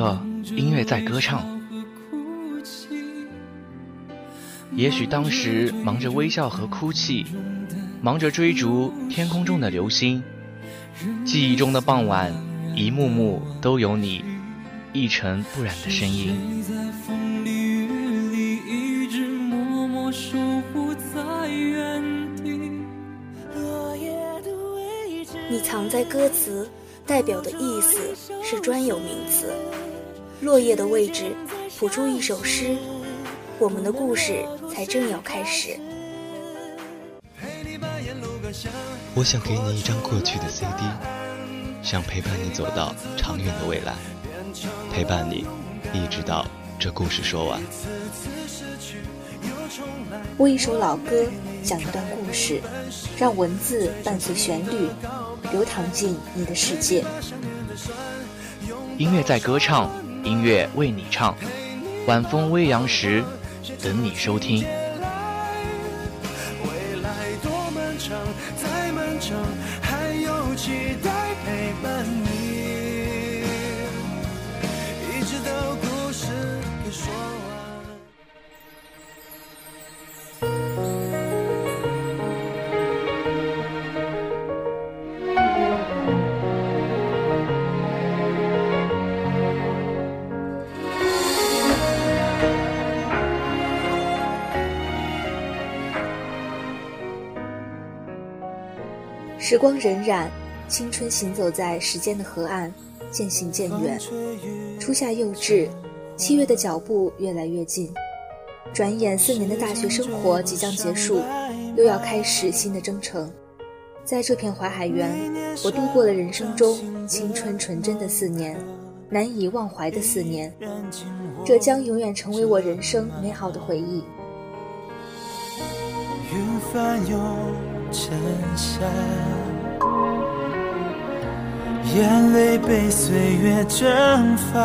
刻，音乐在歌唱。也许当时忙着微笑和哭泣，忙着追逐天空中的流星，记忆中的傍晚，一幕幕都有你一尘不染的身影。你藏在歌词，代表的意思是专有名词。落叶的位置，谱出一首诗，我们的故事才正要开始。我想给你一张过去的 CD，想陪伴你走到长远的未来，陪伴你一直到这故事说完。播一首老歌，讲一段故事，让文字伴随旋律，流淌进你的世界。音乐在歌唱。音乐为你唱，晚风微扬时，等你收听。光荏苒，青春行走在时间的河岸，渐行渐远。初夏幼稚，七月的脚步越来越近。转眼四年的大学生活即将结束，又要开始新的征程。在这片淮海园，我度过了人生中青春纯真的四年，难以忘怀的四年。这将永远成为我人生美好的回忆。云翻涌成山。眼泪被岁月蒸发，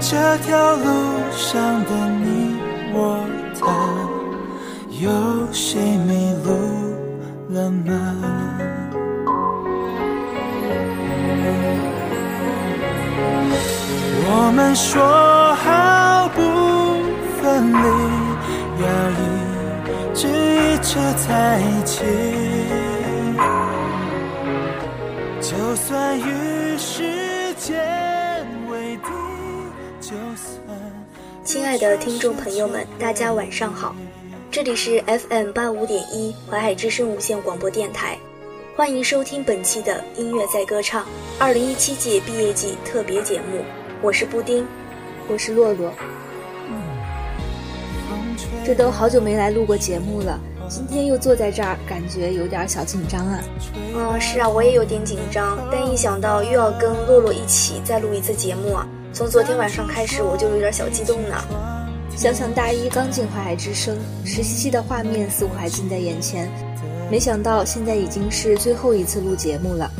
这条路上的你我他，有谁迷路了吗？我们说好爱的听众朋友们，大家晚上好，这里是 FM 八五点一淮海之声无线广播电台，欢迎收听本期的音乐在歌唱二零一七届毕业季特别节目，我是布丁，我是洛洛，这都好久没来录过节目了。今天又坐在这儿，感觉有点小紧张啊。嗯，是啊，我也有点紧张。但一想到又要跟洛洛一起再录一次节目啊，从昨天晚上开始我就有点小激动呢。想想大一刚进淮海之声，实习期的画面似乎还近在眼前，没想到现在已经是最后一次录节目了。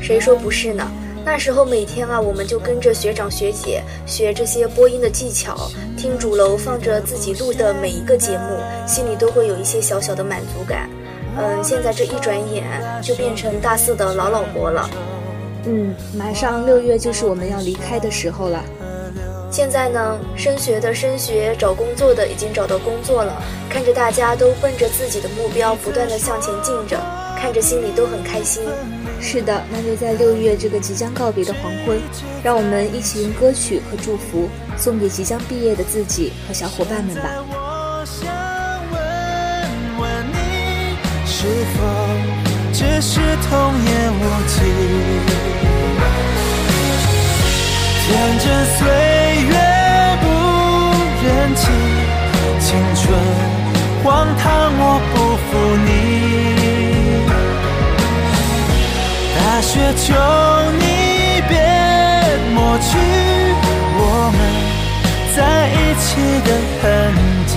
谁说不是呢？那时候每天啊，我们就跟着学长学姐学这些播音的技巧，听主楼放着自己录的每一个节目，心里都会有一些小小的满足感。嗯，现在这一转眼就变成大四的老老婆了。嗯，马上六月就是我们要离开的时候了。现在呢，升学的升学，找工作的已经找到工作了，看着大家都奔着自己的目标不断的向前进着，看着心里都很开心。是的，那就在六月这个即将告别的黄昏，让我们一起用歌曲和祝福送给即将毕业的自己和小伙伴们吧。我想问问你，是否只是童言无忌？天真岁月不忍欺，青春荒唐我不负你。大雪，求你别抹去我们在一起的痕迹。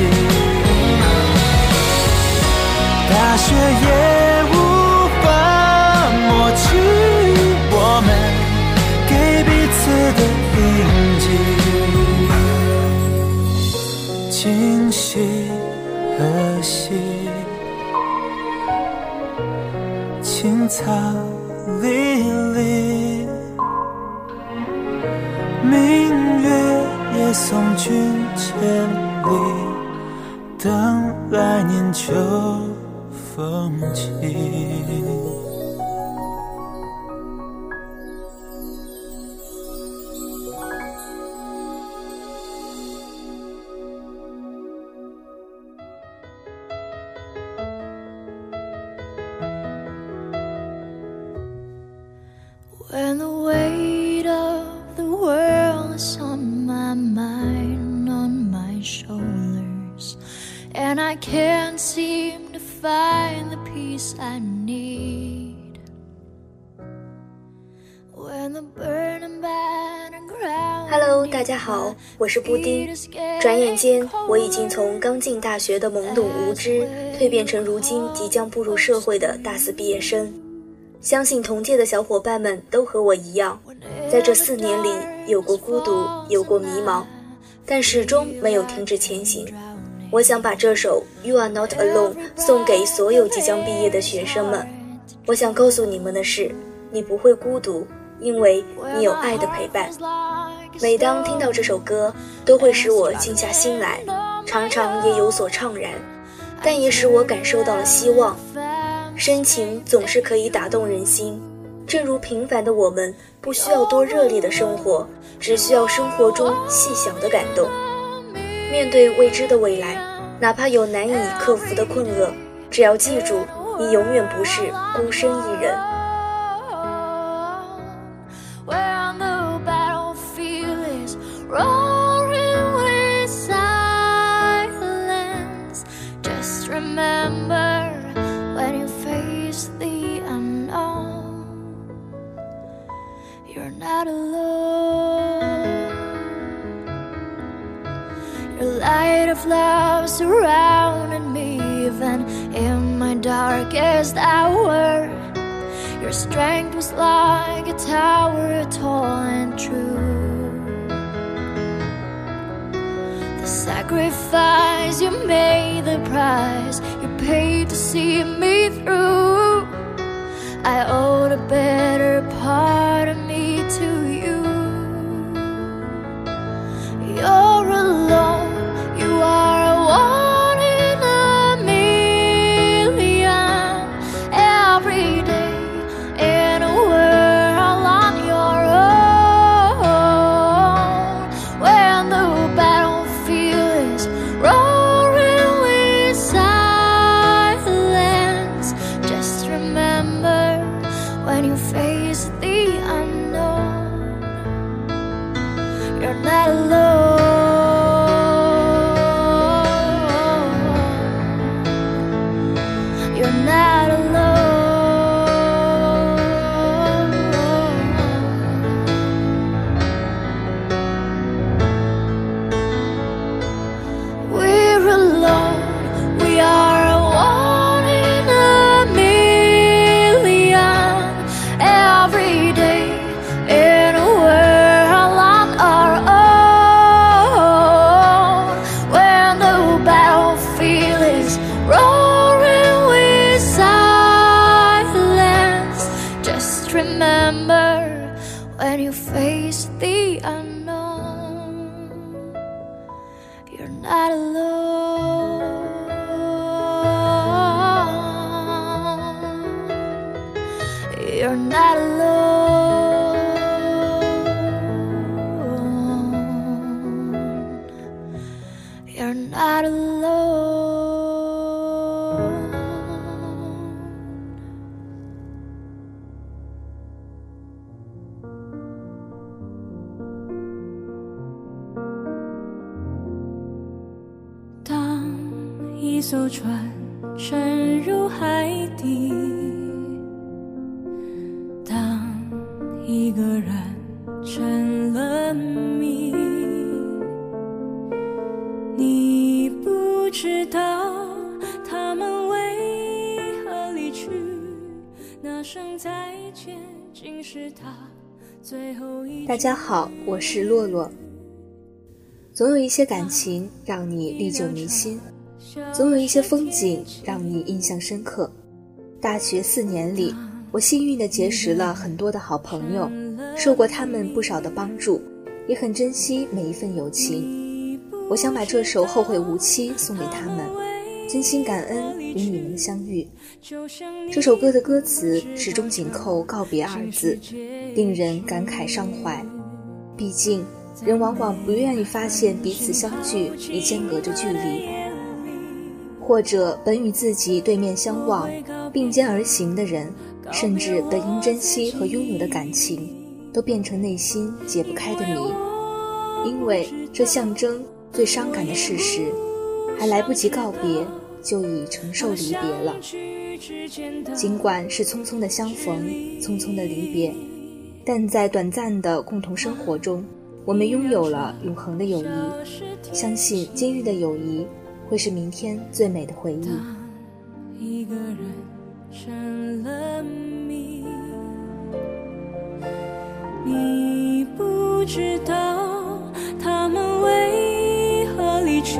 大雪也草。离离。明月也送君千里，等来年秋风起。好，我是布丁。转眼间，我已经从刚进大学的懵懂无知，蜕变成如今即将步入社会的大四毕业生。相信同届的小伙伴们都和我一样，在这四年里有过孤独，有过迷茫，但始终没有停止前行。我想把这首《You Are Not Alone》送给所有即将毕业的学生们。我想告诉你们的是，你不会孤独，因为你有爱的陪伴。每当听到这首歌，都会使我静下心来，常常也有所怅然，但也使我感受到了希望。深情总是可以打动人心，正如平凡的我们，不需要多热烈的生活，只需要生活中细小的感动。面对未知的未来，哪怕有难以克服的困厄，只要记住，你永远不是孤身一人。Of love surrounded me, even in my darkest hour. Your strength was like a tower, tall and true. The sacrifice you made, the price you paid to see me through. I owed a better part of when you face the unknown. You're not alone. 大家好，我是洛洛。总有一些感情让你历久弥新，总有一些风景让你印象深刻。大学四年里，我幸运地结识了很多的好朋友，受过他们不少的帮助，也很珍惜每一份友情。我想把这首《后会无期》送给他们，真心感恩与你们的相遇。这首歌的歌词始终紧扣“告别”二字，令人感慨伤怀。毕竟，人往往不愿意发现彼此相聚已间隔着距离，或者本与自己对面相望、并肩而行的人，甚至本应珍惜和拥有的感情，都变成内心解不开的谜。因为这象征最伤感的事实，还来不及告别，就已承受离别了。尽管是匆匆的相逢，匆匆的离别，但在短暂的共同生活中，我们拥有了永恒的友谊。相信今日的友谊，会是明天最美的回忆。一个人成了谜，你不知道他们为何离去，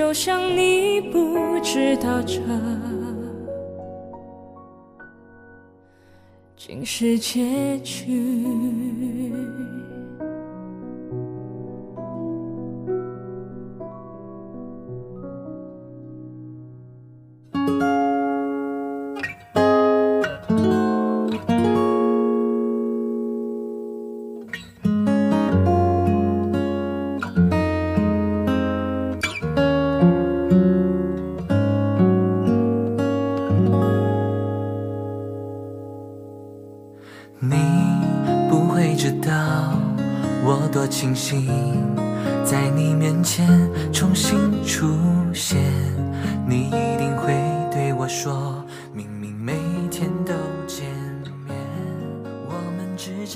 就像你不知道这竟是结局。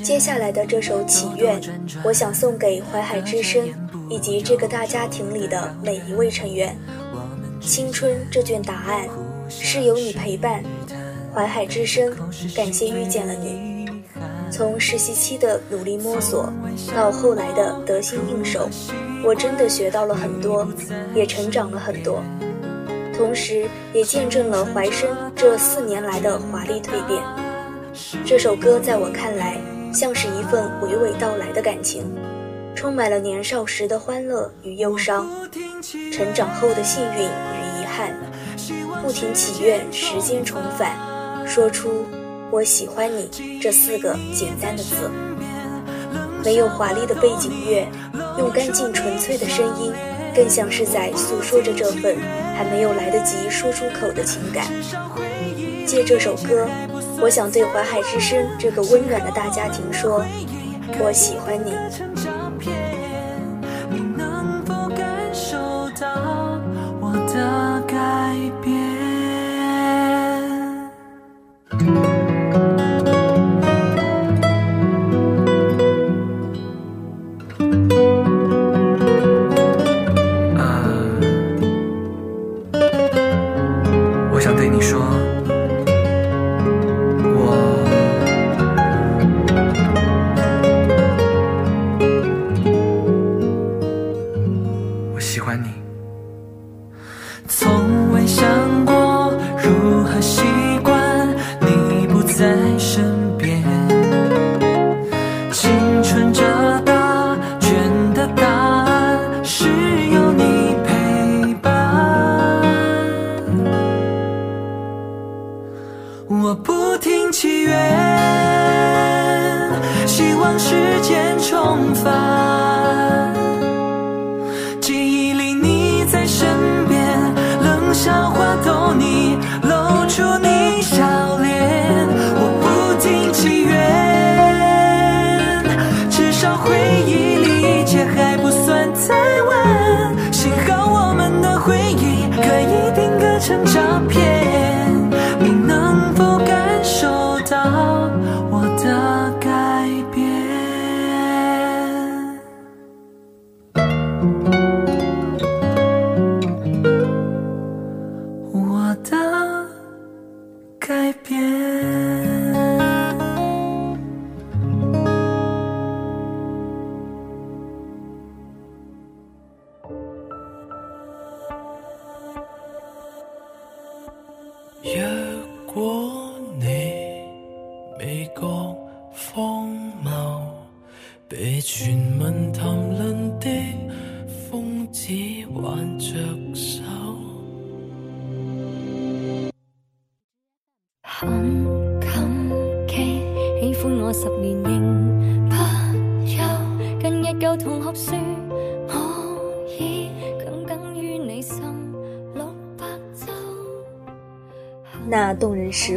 接下来的这首《祈愿》，我想送给淮海之声以及这个大家庭里的每一位成员。青春这卷答案是由你陪伴，淮海之声，感谢遇见了你。从实习期的努力摸索，到后来的得心应手，我真的学到了很多，也成长了很多，同时也见证了怀生这四年来的华丽蜕变。这首歌在我看来，像是一份娓娓道来的感情，充满了年少时的欢乐与忧伤，成长后的幸运与遗憾，不停祈愿时间重返，说出。我喜欢你这四个简单的字，没有华丽的背景乐，用干净纯粹的声音，更像是在诉说着这份还没有来得及说出口的情感。借这首歌，我想对淮海之声这个温暖的大家庭说：我喜欢你。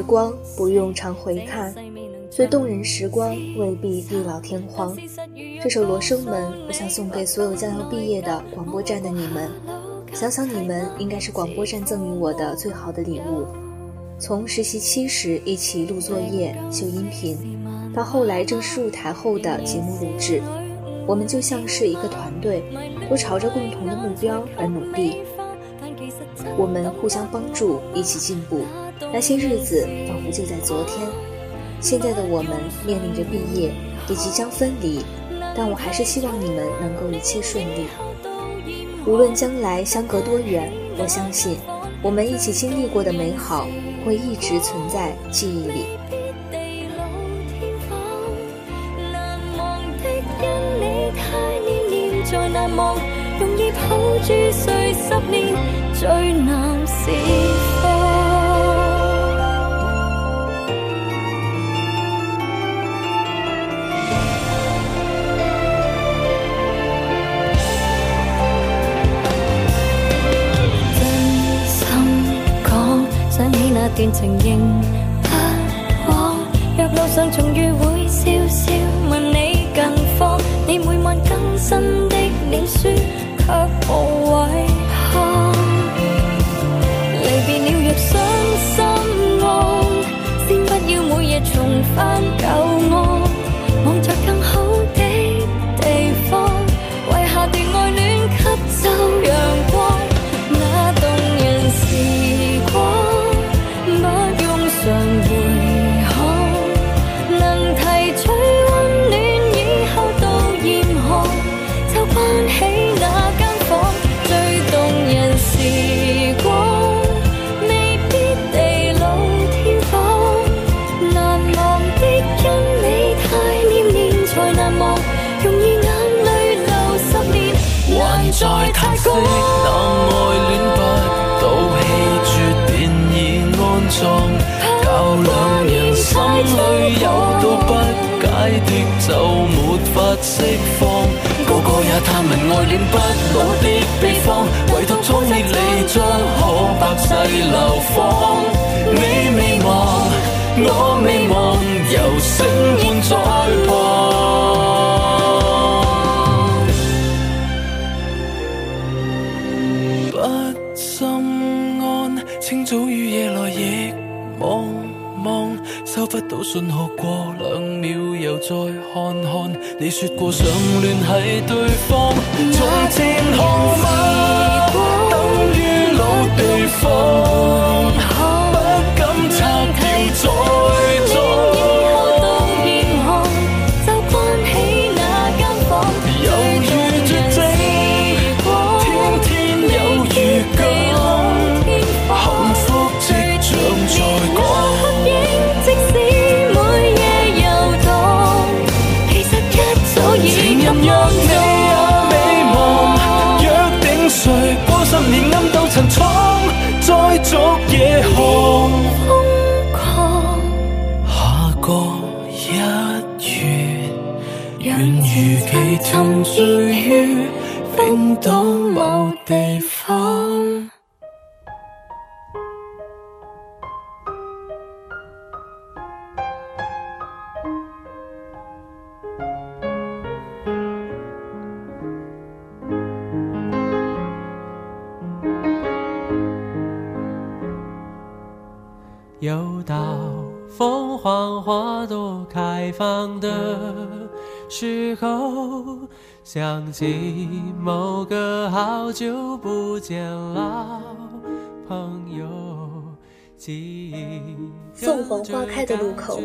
光不用常回看，最动人时光未必地老天荒。这首《罗生门》，我想送给所有将要毕业的广播站的你们。想想你们，应该是广播站赠予我的最好的礼物。从实习期时一起录作业、修音频，到后来正式入台后的节目录制，我们就像是一个团队，都朝着共同的目标而努力。我们互相帮助，一起进步。那些日子仿佛就在昨天。现在的我们面临着毕业，也即将分离，但我还是希望你们能够一切顺利。无论将来相隔多远，我相信我们一起经历过的美好会一直存在记忆里。情仍不枉。若路上重遇释放。个个也探问爱恋不老的秘方，唯獨壯烈離將可百世流芳。你未忘，我未忘，由星換再得到信号过两秒又再看看。你说过想联系对方，从前看法等于老地方，不敢拆掉再十年暗斗陈仓，再逐夜航。疯狂，下个一月，愿如期沉醉于冰岛某地方。想起某个好久不见老朋友。凤凰花开的路口，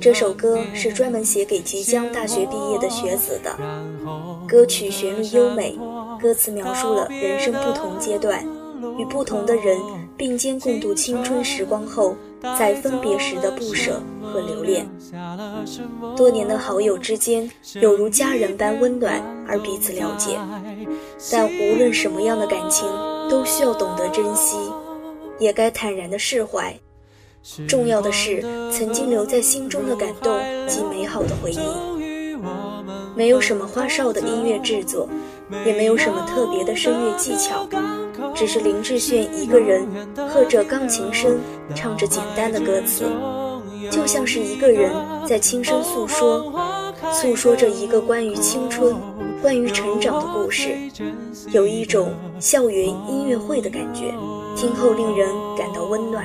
这首歌是专门写给即将大学毕业的学子的。歌曲旋律优美，歌词描述了人生不同阶段与不同的人并肩共度青春时光后，在分别时的不舍和留恋。多年的好友之间，有如家人般温暖而彼此了解。但无论什么样的感情，都需要懂得珍惜。也该坦然的释怀。重要的是，曾经留在心中的感动及美好的回忆。没有什么花哨的音乐制作，也没有什么特别的声乐技巧，只是林志炫一个人和着钢琴声，唱着简单的歌词，就像是一个人在轻声诉说，诉说着一个关于青春、关于成长的故事，有一种校园音乐会的感觉。听后令人感到温暖。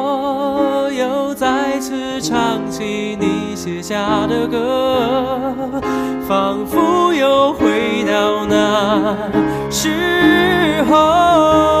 起你写下的歌，仿佛又回到那时候。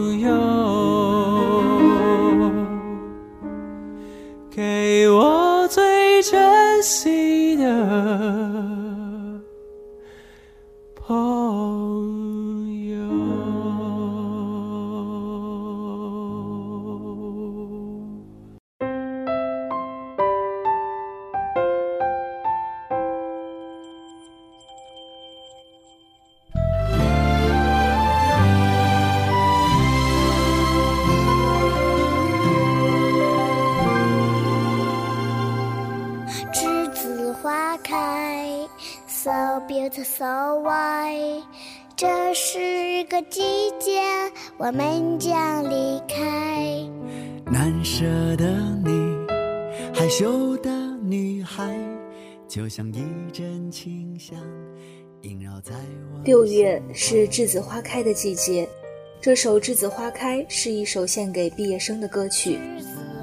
的女孩，就像一阵清香，萦绕在我。六月是栀子花开的季节，这首《栀子花开》是一首献给毕业生的歌曲。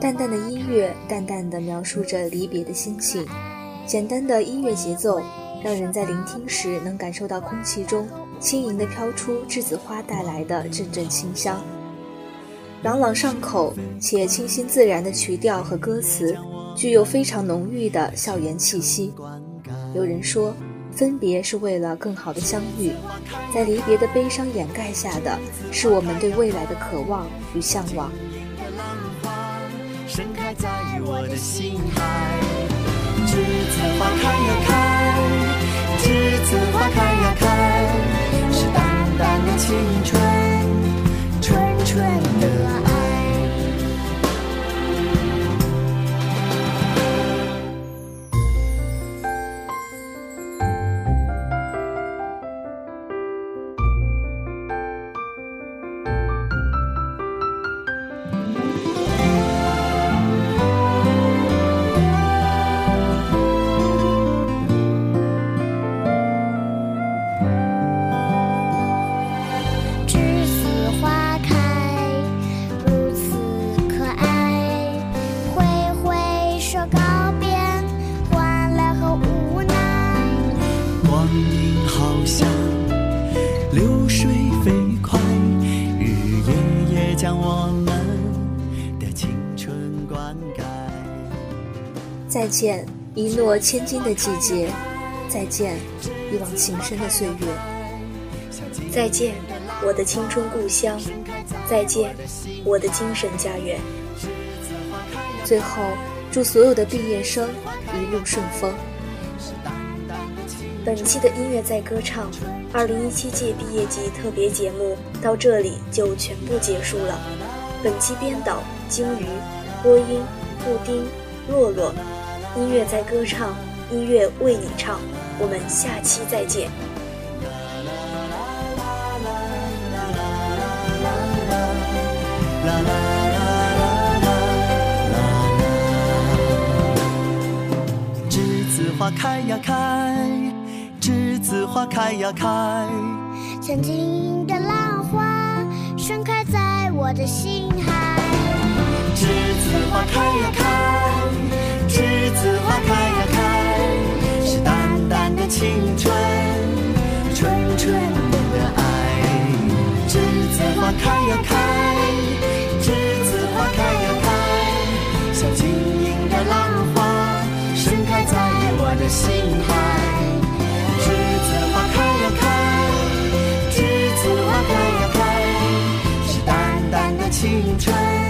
淡淡的音乐，淡淡的描述着离别的心情。简单的音乐节奏，让人在聆听时能感受到空气中轻盈的飘出栀子花带来的阵阵清香。朗朗上口且清新自然的曲调和歌词，具有非常浓郁的校园气息。有人说，分别是为了更好的相遇，在离别的悲伤掩盖下的是我们对未来的渴望与向往。盛开在我的心海，栀子花开呀开，栀子花开呀开，是淡淡的青春，再见，一诺千金的季节；再见，一往情深的岁月；再见，我的青春故乡；再见，我的精神家园。最后，祝所有的毕业生一路顺风。本期的音乐在歌唱，二零一七届毕业季特别节目到这里就全部结束了。本期编导：鲸鱼，播音：布丁、洛洛。音乐在歌唱，音乐为你唱。我们下期再见。栀子花开呀开，栀子花开呀开，像晶莹的浪花盛开在我的心海。心海。栀子花开呀开栀子花开呀开是淡淡的青春。